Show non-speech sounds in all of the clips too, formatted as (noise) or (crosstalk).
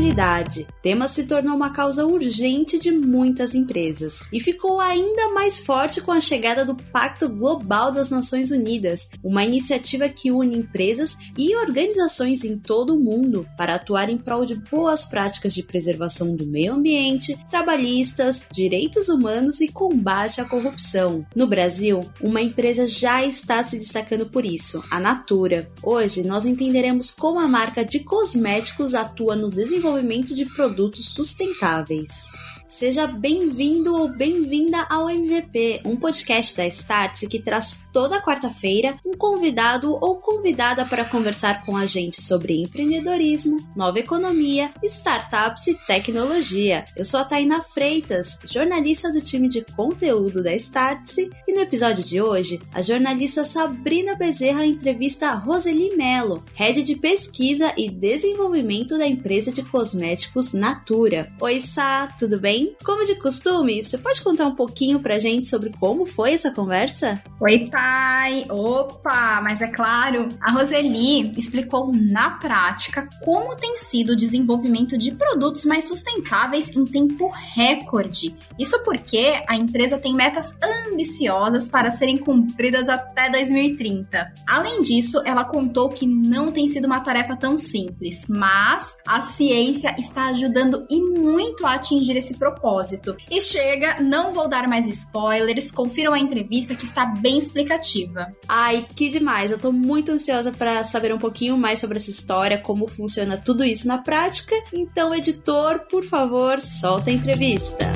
sustentabilidade. O tema se tornou uma causa urgente de muitas empresas e ficou ainda mais forte com a chegada do Pacto Global das Nações Unidas, uma iniciativa que une empresas e organizações em todo o mundo para atuar em prol de boas práticas de preservação do meio ambiente, trabalhistas, direitos humanos e combate à corrupção. No Brasil, uma empresa já está se destacando por isso, a Natura. Hoje nós entenderemos como a marca de cosméticos atua no desenvolvimento de produtos sustentáveis. Seja bem-vindo ou bem-vinda ao MVP, um podcast da Startse que traz toda quarta-feira um convidado ou convidada para conversar com a gente sobre empreendedorismo, nova economia, startups e tecnologia. Eu sou a Taina Freitas, jornalista do time de conteúdo da Startse, e no episódio de hoje, a jornalista Sabrina Bezerra entrevista a Roseli Mello, head de pesquisa e desenvolvimento da empresa de cosméticos Natura. Oi, Sá, tudo bem? Bem? Como de costume, você pode contar um pouquinho pra gente sobre como foi essa conversa? Oi, Thay! Opa! Mas é claro, a Roseli explicou na prática como tem sido o desenvolvimento de produtos mais sustentáveis em tempo recorde. Isso porque a empresa tem metas ambiciosas para serem cumpridas até 2030. Além disso, ela contou que não tem sido uma tarefa tão simples, mas a ciência está ajudando e muito a atingir esse propósito propósito. E chega, não vou dar mais spoilers, confiram a entrevista que está bem explicativa. Ai, que demais! Eu tô muito ansiosa para saber um pouquinho mais sobre essa história, como funciona tudo isso na prática. Então, editor, por favor, solta a entrevista.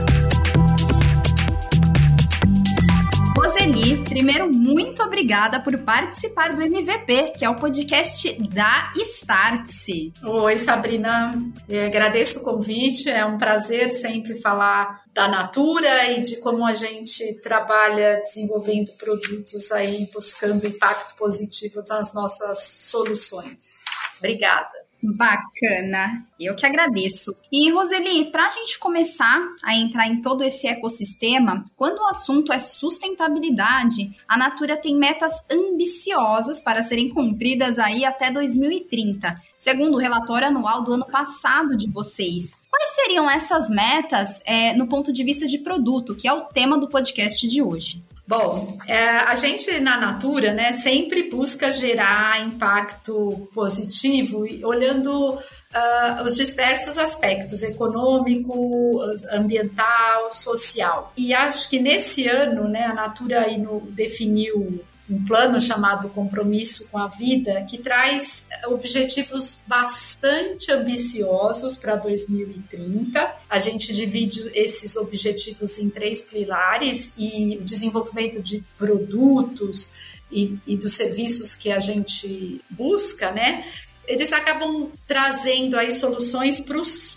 Roseli, primeiro, muito obrigada por participar do MVP, que é o podcast da Startse. Oi, Sabrina. Eu agradeço o convite. É um prazer sempre falar da Natura e de como a gente trabalha desenvolvendo produtos aí, buscando impacto positivo nas nossas soluções. Obrigada. Bacana, eu que agradeço. E Roseli, para a gente começar a entrar em todo esse ecossistema, quando o assunto é sustentabilidade, a Natura tem metas ambiciosas para serem cumpridas aí até 2030, segundo o relatório anual do ano passado de vocês. Quais seriam essas metas é, no ponto de vista de produto, que é o tema do podcast de hoje? Bom, é, a gente na Natura, né, sempre busca gerar impacto positivo, olhando uh, os diversos aspectos econômico, ambiental, social. E acho que nesse ano, né, a Natura no, definiu um plano chamado Compromisso com a Vida, que traz objetivos bastante ambiciosos para 2030. A gente divide esses objetivos em três pilares e o desenvolvimento de produtos e, e dos serviços que a gente busca, né? eles acabam trazendo aí soluções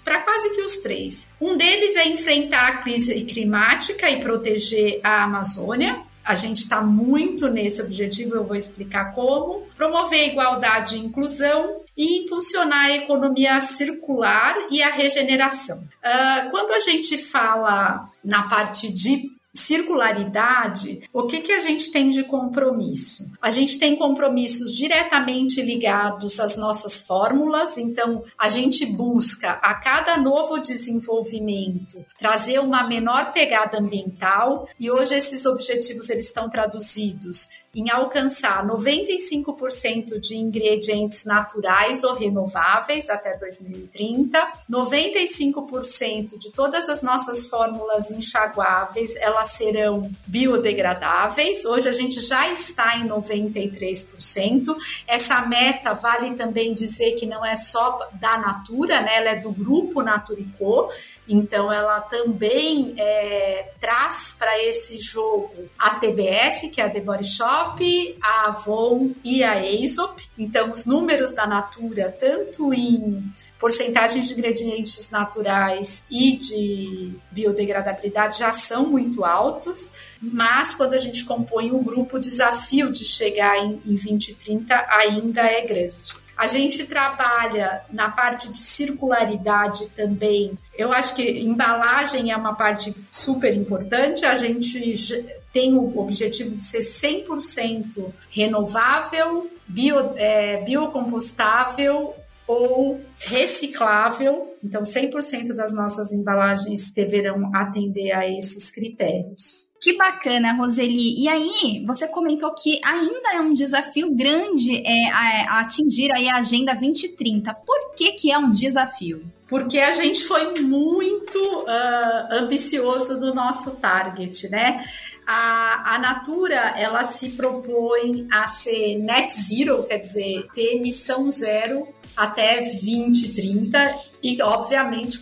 para quase que os três. Um deles é enfrentar a crise climática e proteger a Amazônia. A gente está muito nesse objetivo, eu vou explicar como. Promover igualdade e inclusão e impulsionar a economia circular e a regeneração. Uh, quando a gente fala na parte de circularidade, o que, que a gente tem de compromisso? A gente tem compromissos diretamente ligados às nossas fórmulas, então a gente busca a cada novo desenvolvimento trazer uma menor pegada ambiental e hoje esses objetivos eles estão traduzidos em alcançar 95% de ingredientes naturais ou renováveis até 2030, 95% de todas as nossas fórmulas enxaguáveis, elas serão biodegradáveis. Hoje a gente já está em 93%. Essa meta vale também dizer que não é só da Natura, né? Ela é do grupo Naturico. Então, ela também é, traz para esse jogo a TBS, que é a The Body Shop, a Avon e a Aesop. Então, os números da Natura, tanto em porcentagens de ingredientes naturais e de biodegradabilidade já são muito altos, mas quando a gente compõe um grupo, o desafio de chegar em, em 2030 ainda é grande. A gente trabalha na parte de circularidade também. Eu acho que embalagem é uma parte super importante. A gente tem o objetivo de ser 100% renovável, bio, é, biocompostável ou reciclável. Então, 100% das nossas embalagens deverão atender a esses critérios. Que bacana, Roseli. E aí, você comentou que ainda é um desafio grande é, a, a atingir aí a Agenda 2030. Por que, que é um desafio? Porque a gente foi muito uh, ambicioso no nosso target, né? A, a Natura, ela se propõe a ser net zero, quer dizer, ter emissão zero até 2030 e, obviamente,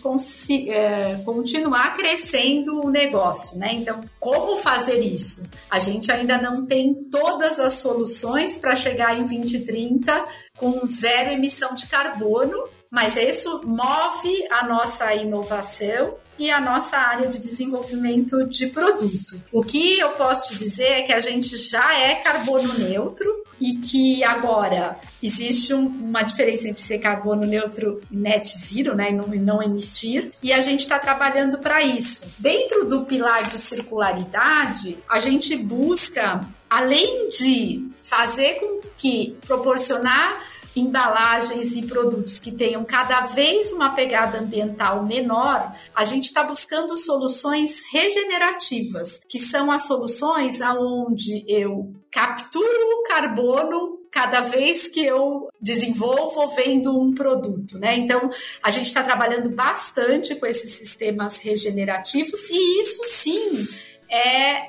é, continuar crescendo o negócio, né? Então, como fazer isso? A gente ainda não tem todas as soluções para chegar em 2030 com zero emissão de carbono, mas isso move a nossa inovação e a nossa área de desenvolvimento de produto. O que eu posso te dizer é que a gente já é carbono neutro, e que agora existe um, uma diferença entre ser carbono neutro e net zero, né, e não, e não emitir, e a gente está trabalhando para isso. Dentro do pilar de circularidade, a gente busca, além de fazer com que proporcionar embalagens e produtos que tenham cada vez uma pegada ambiental menor, a gente está buscando soluções regenerativas, que são as soluções aonde eu capturo o carbono cada vez que eu desenvolvo ou vendo um produto, né? Então, a gente está trabalhando bastante com esses sistemas regenerativos e isso sim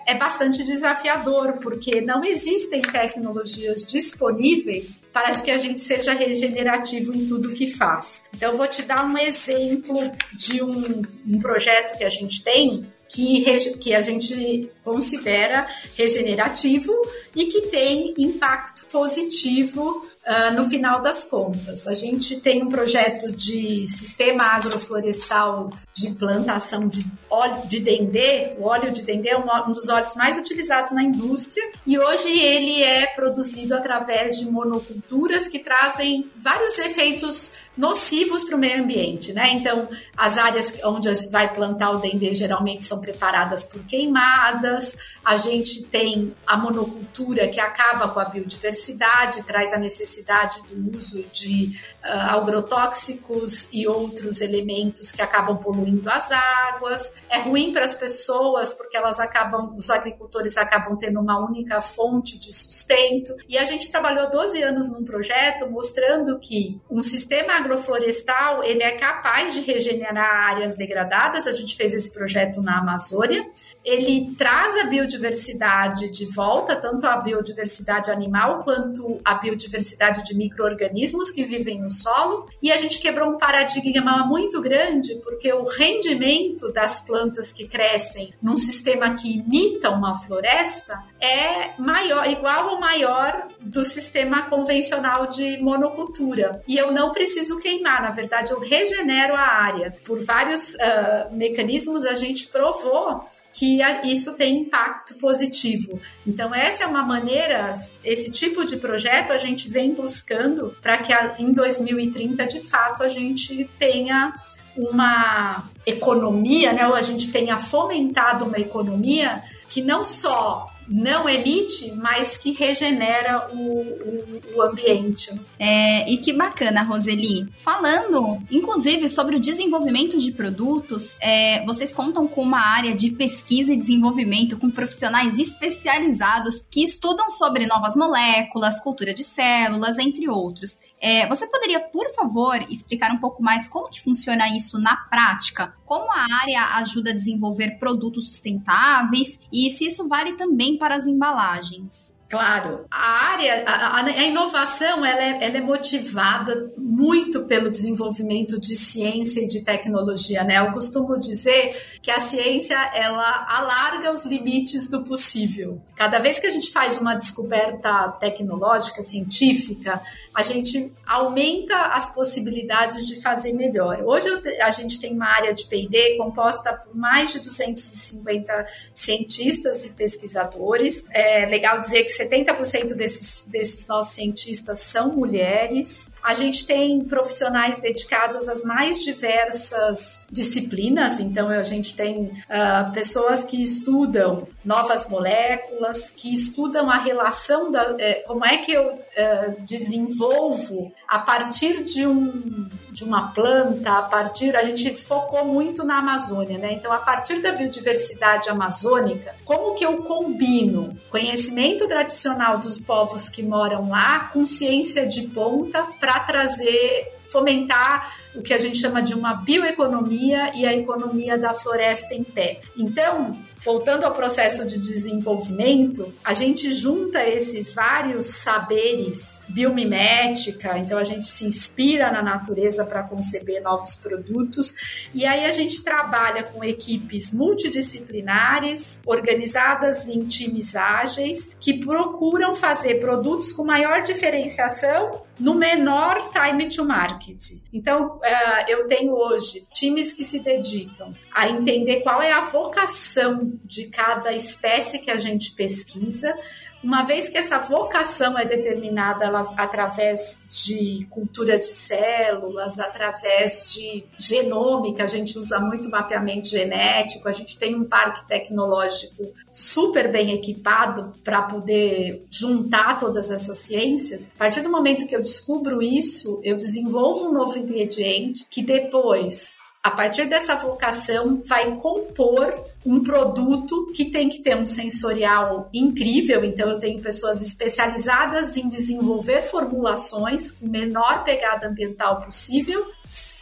é, bastante desafiador, porque não existem tecnologias disponíveis para que a gente seja regenerativo em tudo que faz. Então, eu vou te dar um exemplo de um, um projeto que a gente tem que, que a gente considera regenerativo e que tem impacto positivo uh, no final das contas. A gente tem um projeto de sistema agroflorestal de plantação de óleo de dendê. O óleo de dendê é um dos óleos mais utilizados na indústria e hoje ele é produzido através de monoculturas que trazem vários efeitos nocivos para o meio ambiente, né? Então, as áreas onde vai plantar o dendê geralmente são preparadas por queimadas. A gente tem a monocultura que acaba com a biodiversidade, traz a necessidade do uso de uh, agrotóxicos e outros elementos que acabam poluindo as águas. É ruim para as pessoas porque elas acabam, os agricultores acabam tendo uma única fonte de sustento. E a gente trabalhou 12 anos num projeto mostrando que um sistema agroflorestal ele é capaz de regenerar áreas degradadas. A gente fez esse projeto na Amazônia. Ele traz a biodiversidade de volta, tanto a biodiversidade animal quanto a biodiversidade de micro-organismos que vivem no solo. E a gente quebrou um paradigma muito grande, porque o rendimento das plantas que crescem num sistema que imita uma floresta é maior, igual ou maior do sistema convencional de monocultura. E eu não preciso queimar, na verdade, eu regenero a área. Por vários uh, mecanismos, a gente provou que isso tem impacto positivo. Então, essa é uma maneira, esse tipo de projeto a gente vem buscando para que em 2030, de fato, a gente tenha uma economia, né, ou a gente tenha fomentado uma economia que não só não emite, mas que regenera o, o, o ambiente. É, e que bacana, Roseli. Falando, inclusive, sobre o desenvolvimento de produtos, é, vocês contam com uma área de pesquisa e desenvolvimento com profissionais especializados que estudam sobre novas moléculas, cultura de células, entre outros. É, você poderia, por favor, explicar um pouco mais como que funciona isso na prática? Como a área ajuda a desenvolver produtos sustentáveis e se isso vale também para as embalagens? Claro, a área, a, a inovação, ela é, ela é, motivada muito pelo desenvolvimento de ciência e de tecnologia, né? Eu costumo dizer que a ciência, ela alarga os limites do possível. Cada vez que a gente faz uma descoberta tecnológica, científica, a gente aumenta as possibilidades de fazer melhor. Hoje a gente tem uma área de P&D composta por mais de 250 cientistas e pesquisadores. É legal dizer que 70% desses, desses nossos cientistas são mulheres. A gente tem profissionais dedicados às mais diversas disciplinas, então a gente tem uh, pessoas que estudam novas moléculas, que estudam a relação da. Eh, como é que eu eh, desenvolvo a partir de um de uma planta, a partir a gente focou muito na Amazônia, né? Então, a partir da biodiversidade amazônica, como que eu combino conhecimento tradicional dos povos que moram lá com ciência de ponta para trazer fomentar o que a gente chama de uma bioeconomia e a economia da floresta em pé. Então, voltando ao processo de desenvolvimento, a gente junta esses vários saberes biomimética, então a gente se inspira na natureza para conceber novos produtos e aí a gente trabalha com equipes multidisciplinares, organizadas em times ágeis, que procuram fazer produtos com maior diferenciação no menor time to market. Então, uh, eu tenho hoje times que se dedicam a entender qual é a vocação de cada espécie que a gente pesquisa, uma vez que essa vocação é determinada ela, através de cultura de células, através de genômica, a gente usa muito mapeamento genético, a gente tem um parque tecnológico super bem equipado para poder juntar todas essas ciências. A partir do momento que eu descubro isso, eu desenvolvo um novo ingrediente que depois a partir dessa vocação, vai compor um produto que tem que ter um sensorial incrível. Então, eu tenho pessoas especializadas em desenvolver formulações com menor pegada ambiental possível,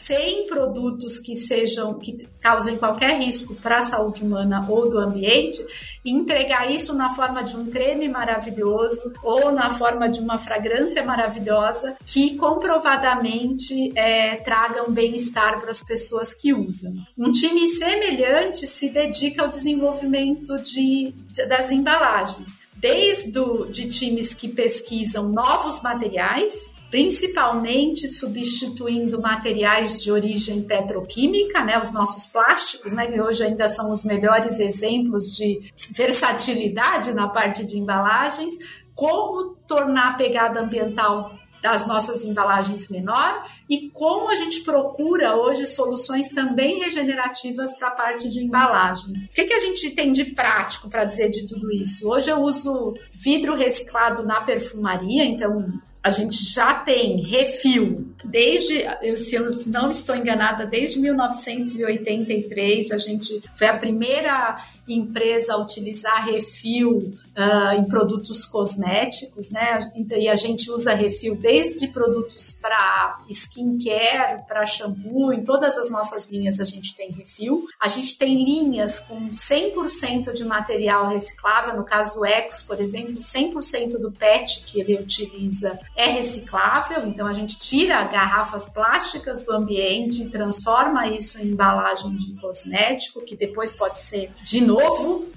sem produtos que sejam que causem qualquer risco para a saúde humana ou do ambiente e entregar isso na forma de um creme maravilhoso ou na forma de uma fragrância maravilhosa que comprovadamente é, tragam bem-estar para as pessoas que usam. Um time semelhante se dedica ao desenvolvimento de, de das embalagens desde de times que pesquisam novos materiais principalmente substituindo materiais de origem petroquímica, né, os nossos plásticos, né, que hoje ainda são os melhores exemplos de versatilidade na parte de embalagens, como tornar a pegada ambiental das nossas embalagens menor e como a gente procura hoje soluções também regenerativas para a parte de embalagens. O que, que a gente tem de prático para dizer de tudo isso? Hoje eu uso vidro reciclado na perfumaria, então a gente já tem refil desde, se eu não estou enganada, desde 1983, a gente foi a primeira empresa utilizar refil uh, em produtos cosméticos, né? E a gente usa refil desde produtos para skincare, para shampoo, em todas as nossas linhas a gente tem refil. A gente tem linhas com 100% de material reciclável, no caso o Ecos, por exemplo, 100% do PET que ele utiliza é reciclável, então a gente tira garrafas plásticas do ambiente e transforma isso em embalagem de cosmético, que depois pode ser de novo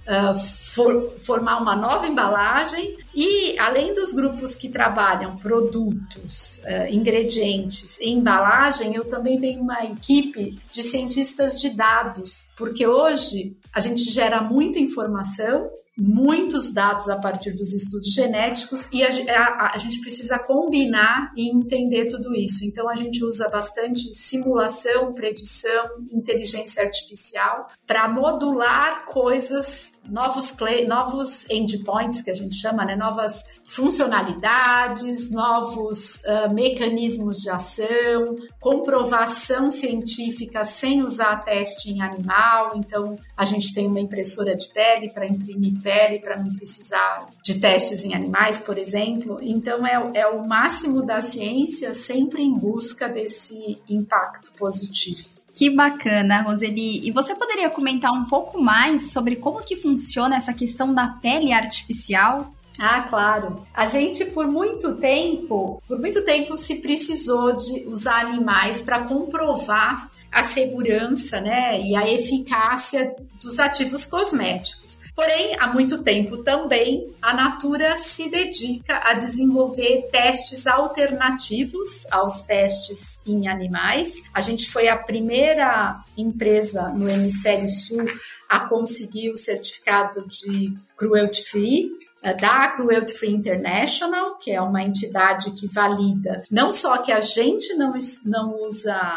uh, for, formar uma nova embalagem. E além dos grupos que trabalham produtos, uh, ingredientes e embalagem, eu também tenho uma equipe de cientistas de dados, porque hoje a gente gera muita informação muitos dados a partir dos estudos genéticos e a, a, a, gente precisa combinar e entender tudo isso. Então, a gente usa bastante simulação, predição, inteligência artificial para modular coisas, novos, novos endpoints, que a gente chama, né? novas funcionalidades, novos uh, mecanismos de ação, comprovação científica sem usar teste em animal. Então, a gente tem uma impressora de pele para imprimir pele, para não precisar de testes em animais, por exemplo. Então, é, é o máximo da ciência sempre em busca desse impacto positivo. Que bacana, Roseli. E você poderia comentar um pouco mais sobre como que funciona essa questão da pele artificial? Ah, claro. A gente por muito tempo, por muito tempo se precisou de usar animais para comprovar a segurança, né, e a eficácia dos ativos cosméticos. Porém, há muito tempo também a Natura se dedica a desenvolver testes alternativos aos testes em animais. A gente foi a primeira empresa no hemisfério sul a conseguir o certificado de cruelty free da Cruelty Free International, que é uma entidade que valida não só que a gente não, não usa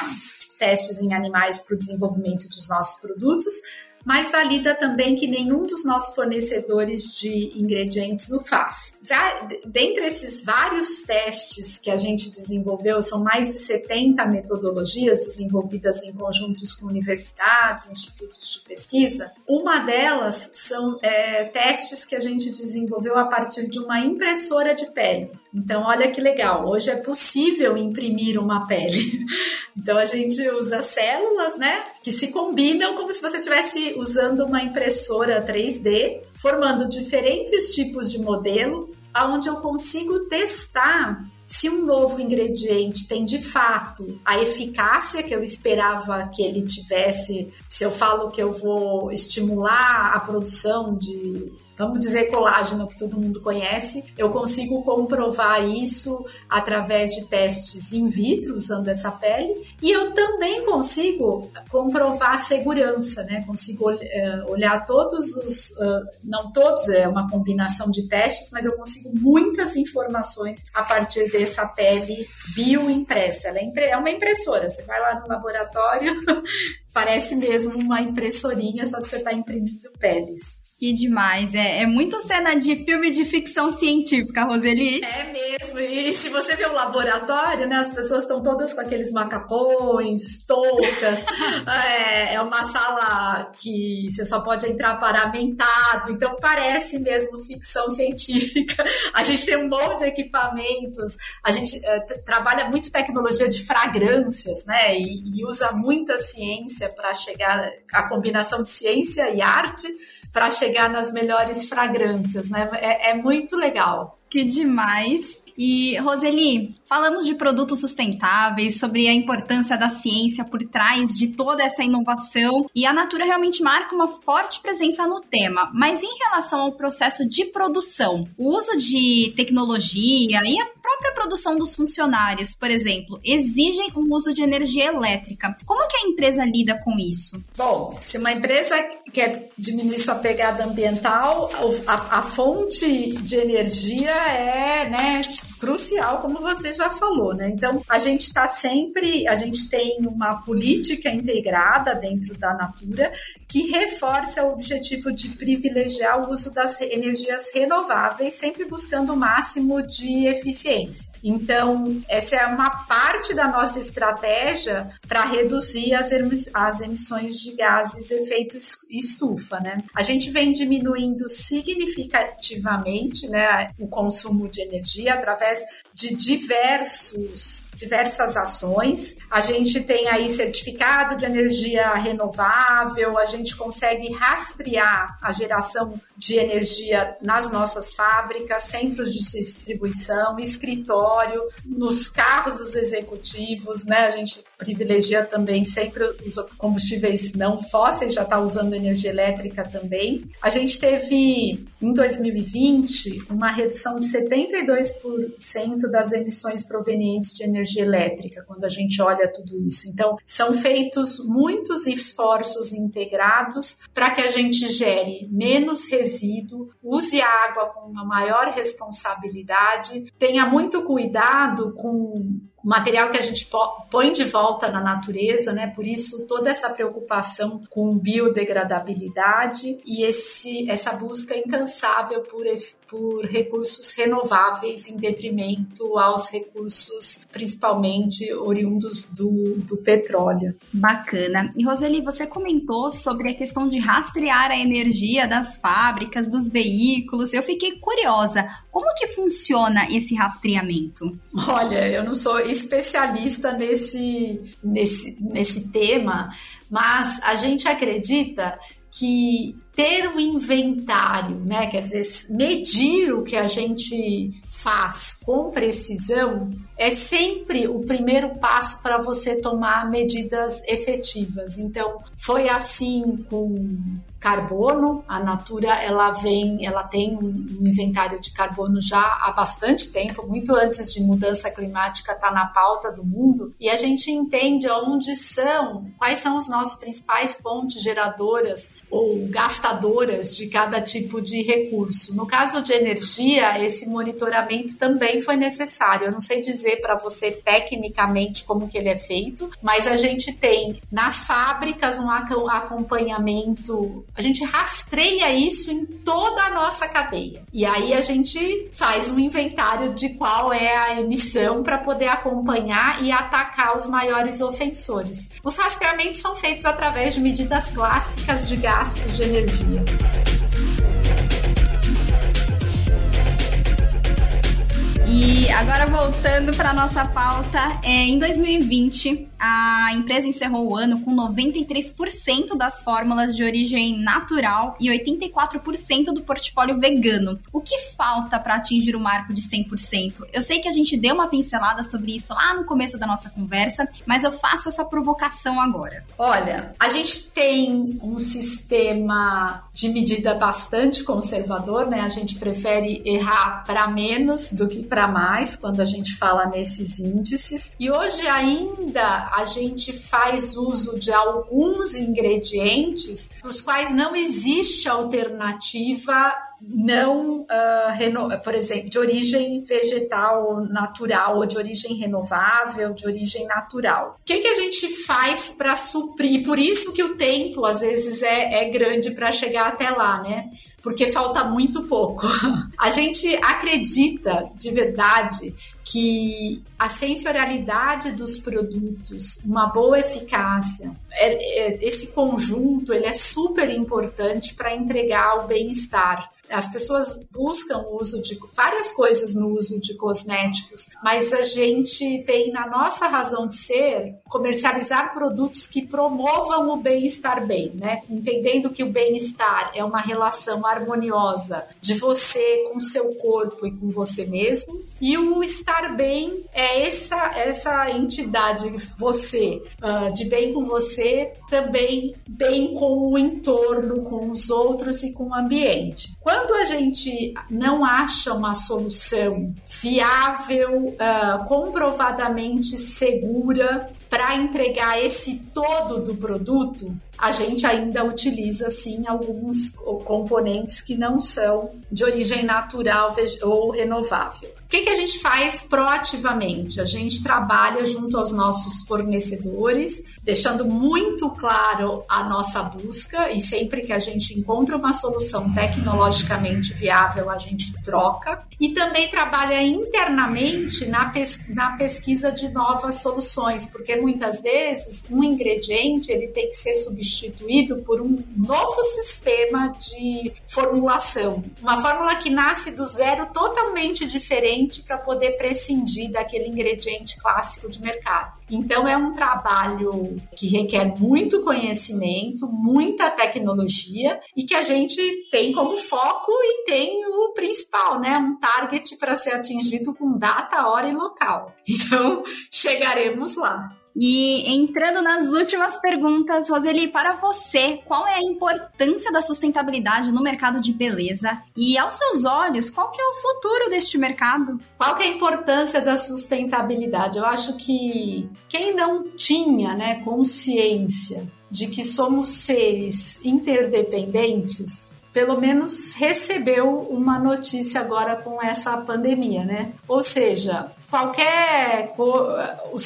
testes em animais para o desenvolvimento dos nossos produtos, mas valida também que nenhum dos nossos fornecedores de ingredientes o faz. Dentre esses vários testes que a gente desenvolveu, são mais de 70 metodologias desenvolvidas em conjuntos com universidades, institutos de pesquisa. Uma delas são é, testes que a gente desenvolveu a partir de uma impressora de pele. Então, olha que legal, hoje é possível imprimir uma pele. (laughs) Então, a gente usa células, né, que se combinam como se você estivesse usando uma impressora 3D, formando diferentes tipos de modelo, aonde eu consigo testar se um novo ingrediente tem de fato a eficácia que eu esperava que ele tivesse, se eu falo que eu vou estimular a produção de vamos dizer colágeno que todo mundo conhece, eu consigo comprovar isso através de testes in vitro usando essa pele e eu também consigo comprovar a segurança, né? Consigo uh, olhar todos os, uh, não todos, é uma combinação de testes, mas eu consigo muitas informações a partir dessa pele bioimpressa. Ela é, é uma impressora, você vai lá no laboratório, (laughs) parece mesmo uma impressorinha, só que você está imprimindo peles. Que demais. É, é muito cena de filme de ficção científica, Roseli. É mesmo. E se você vê o laboratório, né? As pessoas estão todas com aqueles macacões, toucas. (laughs) é, é uma sala que você só pode entrar paramentado. Então parece mesmo ficção científica. (laughs) A gente tem um monte de equipamentos. A gente é, trabalha muito tecnologia de fragrâncias, né? E, e usa muita ciência para chegar a combinação de ciência e arte para chegar nas melhores fragrâncias, né? É, é muito legal. Que demais. E, Roseli, falamos de produtos sustentáveis, sobre a importância da ciência por trás de toda essa inovação, e a Natura realmente marca uma forte presença no tema. Mas em relação ao processo de produção, o uso de tecnologia e a própria produção dos funcionários, por exemplo, exigem o uso de energia elétrica. Como que a empresa lida com isso? Bom, se uma empresa quer diminuir sua pegada ambiental, a, a fonte de energia é né, crucial, como você já falou, né? Então, a gente está sempre, a gente tem uma política integrada dentro da Natura que reforça o objetivo de privilegiar o uso das energias renováveis, sempre buscando o máximo de eficiência. Então, essa é uma parte da nossa estratégia para reduzir as, as emissões de gases efeito estufa, né? A gente vem diminuindo significativamente, né, o consumo de energia através Entonces, de diversos diversas ações. A gente tem aí certificado de energia renovável, a gente consegue rastrear a geração de energia nas nossas fábricas, centros de distribuição, escritório, nos carros dos executivos, né? A gente privilegia também sempre os combustíveis não fósseis, já está usando energia elétrica também. A gente teve em 2020 uma redução de 72% das emissões provenientes de energia energia elétrica, quando a gente olha tudo isso. Então, são feitos muitos esforços integrados para que a gente gere menos resíduo, use a água com uma maior responsabilidade, tenha muito cuidado com o material que a gente põe de volta na natureza, né? Por isso toda essa preocupação com biodegradabilidade e esse, essa busca incansável por, por recursos renováveis em detrimento aos recursos principalmente oriundos do, do petróleo. Bacana. E Roseli, você comentou sobre a questão de rastrear a energia das fábricas, dos veículos. Eu fiquei curiosa. Como que funciona esse rastreamento? Olha, eu não sou especialista nesse, nesse, nesse tema, mas a gente acredita que ter um inventário, né, quer dizer, medir o que a gente faz com precisão, é sempre o primeiro passo para você tomar medidas efetivas. Então, foi assim com carbono. A Natura ela vem, ela tem um inventário de carbono já há bastante tempo, muito antes de mudança climática estar tá na pauta do mundo, e a gente entende onde são, quais são os nossos principais fontes geradoras ou gastadoras de cada tipo de recurso. No caso de energia, esse monitoramento também foi necessário. Eu não sei dizer para você tecnicamente como que ele é feito, mas a gente tem nas fábricas um acompanhamento, a gente rastreia isso em toda a nossa cadeia. E aí a gente faz um inventário de qual é a emissão para poder acompanhar e atacar os maiores ofensores. Os rastreamentos são feitos através de medidas clássicas de gastos de energia. E agora voltando para nossa pauta, é, em 2020 a empresa encerrou o ano com 93% das fórmulas de origem natural e 84% do portfólio vegano. O que falta para atingir o marco de 100%? Eu sei que a gente deu uma pincelada sobre isso lá no começo da nossa conversa, mas eu faço essa provocação agora. Olha, a gente tem um sistema de medida bastante conservador, né? A gente prefere errar para menos do que para mais quando a gente fala nesses índices. E hoje ainda a gente faz uso de alguns ingredientes para os quais não existe alternativa não, uh, por exemplo, de origem vegetal natural ou de origem renovável, de origem natural. O que, que a gente faz para suprir? Por isso que o tempo, às vezes, é, é grande para chegar até lá, né? Porque falta muito pouco. (laughs) A gente acredita de verdade que a sensorialidade dos produtos, uma boa eficácia, é, é, esse conjunto ele é super importante para entregar o bem-estar as pessoas buscam o uso de várias coisas no uso de cosméticos, mas a gente tem na nossa razão de ser comercializar produtos que promovam o bem-estar bem, né? Entendendo que o bem-estar é uma relação harmoniosa de você com seu corpo e com você mesmo, e o estar bem é essa essa entidade você uh, de bem com você, também bem com o entorno, com os outros e com o ambiente. Quando quando a gente não acha uma solução viável, uh, comprovadamente segura para entregar esse todo do produto, a gente ainda utiliza sim alguns componentes que não são de origem natural ou renovável. O que, que a gente faz proativamente? A gente trabalha junto aos nossos fornecedores, deixando muito claro a nossa busca e sempre que a gente encontra uma solução tecnologicamente viável, a gente troca. E também trabalha internamente na, pes na pesquisa de novas soluções, porque muitas vezes um ingrediente ele tem que ser substituído por um novo sistema de formulação. Uma fórmula que nasce do zero totalmente diferente para poder prescindir daquele ingrediente clássico de mercado. Então é um trabalho que requer muito conhecimento, muita tecnologia e que a gente tem como foco e tem o principal, né? Um target para ser atingido com data, hora e local. (laughs) Então chegaremos lá. E entrando nas últimas perguntas, Roseli, para você, qual é a importância da sustentabilidade no mercado de beleza? E aos seus olhos, qual que é o futuro deste mercado? Qual que é a importância da sustentabilidade? Eu acho que quem não tinha, né, consciência de que somos seres interdependentes, pelo menos recebeu uma notícia agora com essa pandemia, né? Ou seja, qualquer os,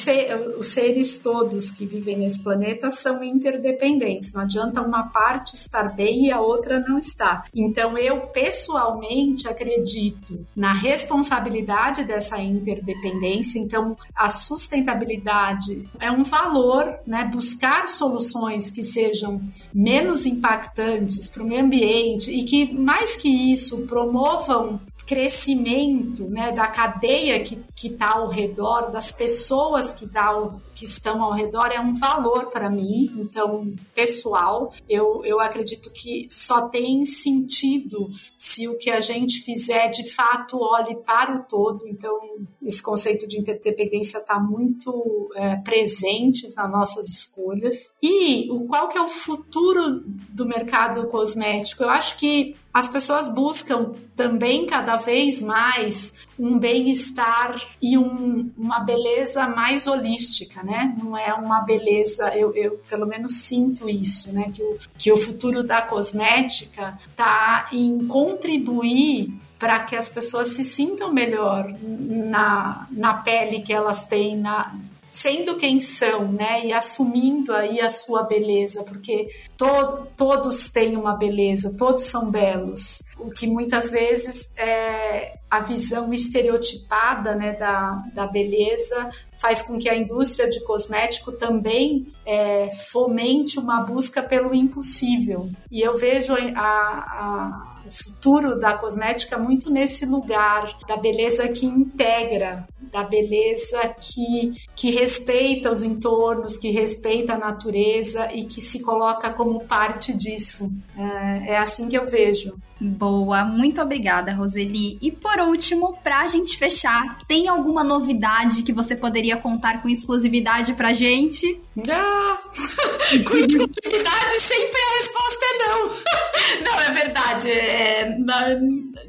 seres todos que vivem nesse planeta são interdependentes. Não adianta uma parte estar bem e a outra não estar. Então eu pessoalmente acredito na responsabilidade dessa interdependência. Então a sustentabilidade é um valor, né? Buscar soluções que sejam menos impactantes para o meio ambiente e que mais que isso promovam crescimento né, da cadeia que está ao redor, das pessoas que, tá, que estão ao redor, é um valor para mim. Então, pessoal, eu, eu acredito que só tem sentido se o que a gente fizer de fato olhe para o todo. Então, esse conceito de interdependência está muito é, presente nas nossas escolhas. E o qual que é o futuro do mercado cosmético? Eu acho que as pessoas buscam também cada vez mais um bem-estar e um, uma beleza mais holística, né? Não é uma beleza, eu, eu, pelo menos sinto isso, né? Que o, que o futuro da cosmética está em contribuir para que as pessoas se sintam melhor na, na pele que elas têm, na, sendo quem são, né? E assumindo aí a sua beleza, porque to todos têm uma beleza, todos são belos. O que muitas vezes é a visão estereotipada né, da, da beleza faz com que a indústria de cosmético também é, fomente uma busca pelo impossível. E eu vejo a, a o futuro da cosmética muito nesse lugar da beleza que integra, da beleza que, que respeita os entornos, que respeita a natureza e que se coloca como parte disso. É, é assim que eu vejo. Boa, muito obrigada, Roseli. E por último, para a gente fechar, tem alguma novidade que você poderia contar com exclusividade pra gente? Ah, (laughs) com exclusividade sempre a resposta é não. (laughs) Não, é verdade. É,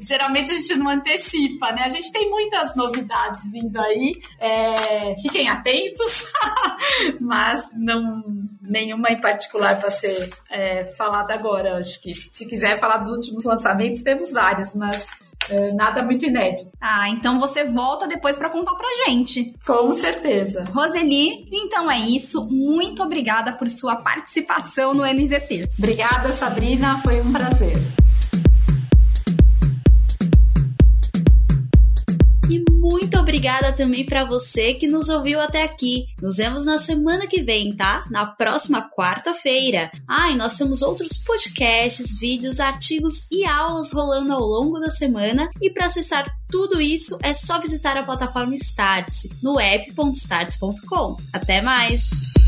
geralmente a gente não antecipa, né? A gente tem muitas novidades vindo aí. É, fiquem atentos, (laughs) mas não nenhuma em particular para ser é, falada agora. Acho que se quiser falar dos últimos lançamentos, temos vários, mas é, nada muito inédito. Ah, então você volta depois para contar pra gente. Com certeza. Roseli, então é isso. Muito obrigada por sua participação no MVP. Obrigada, Sabrina. Foi um prazer. Obrigada também para você que nos ouviu até aqui. Nos vemos na semana que vem, tá? Na próxima quarta-feira. Ah, e nós temos outros podcasts, vídeos, artigos e aulas rolando ao longo da semana. E para acessar tudo isso é só visitar a plataforma Startse no app.startse.com. Até mais!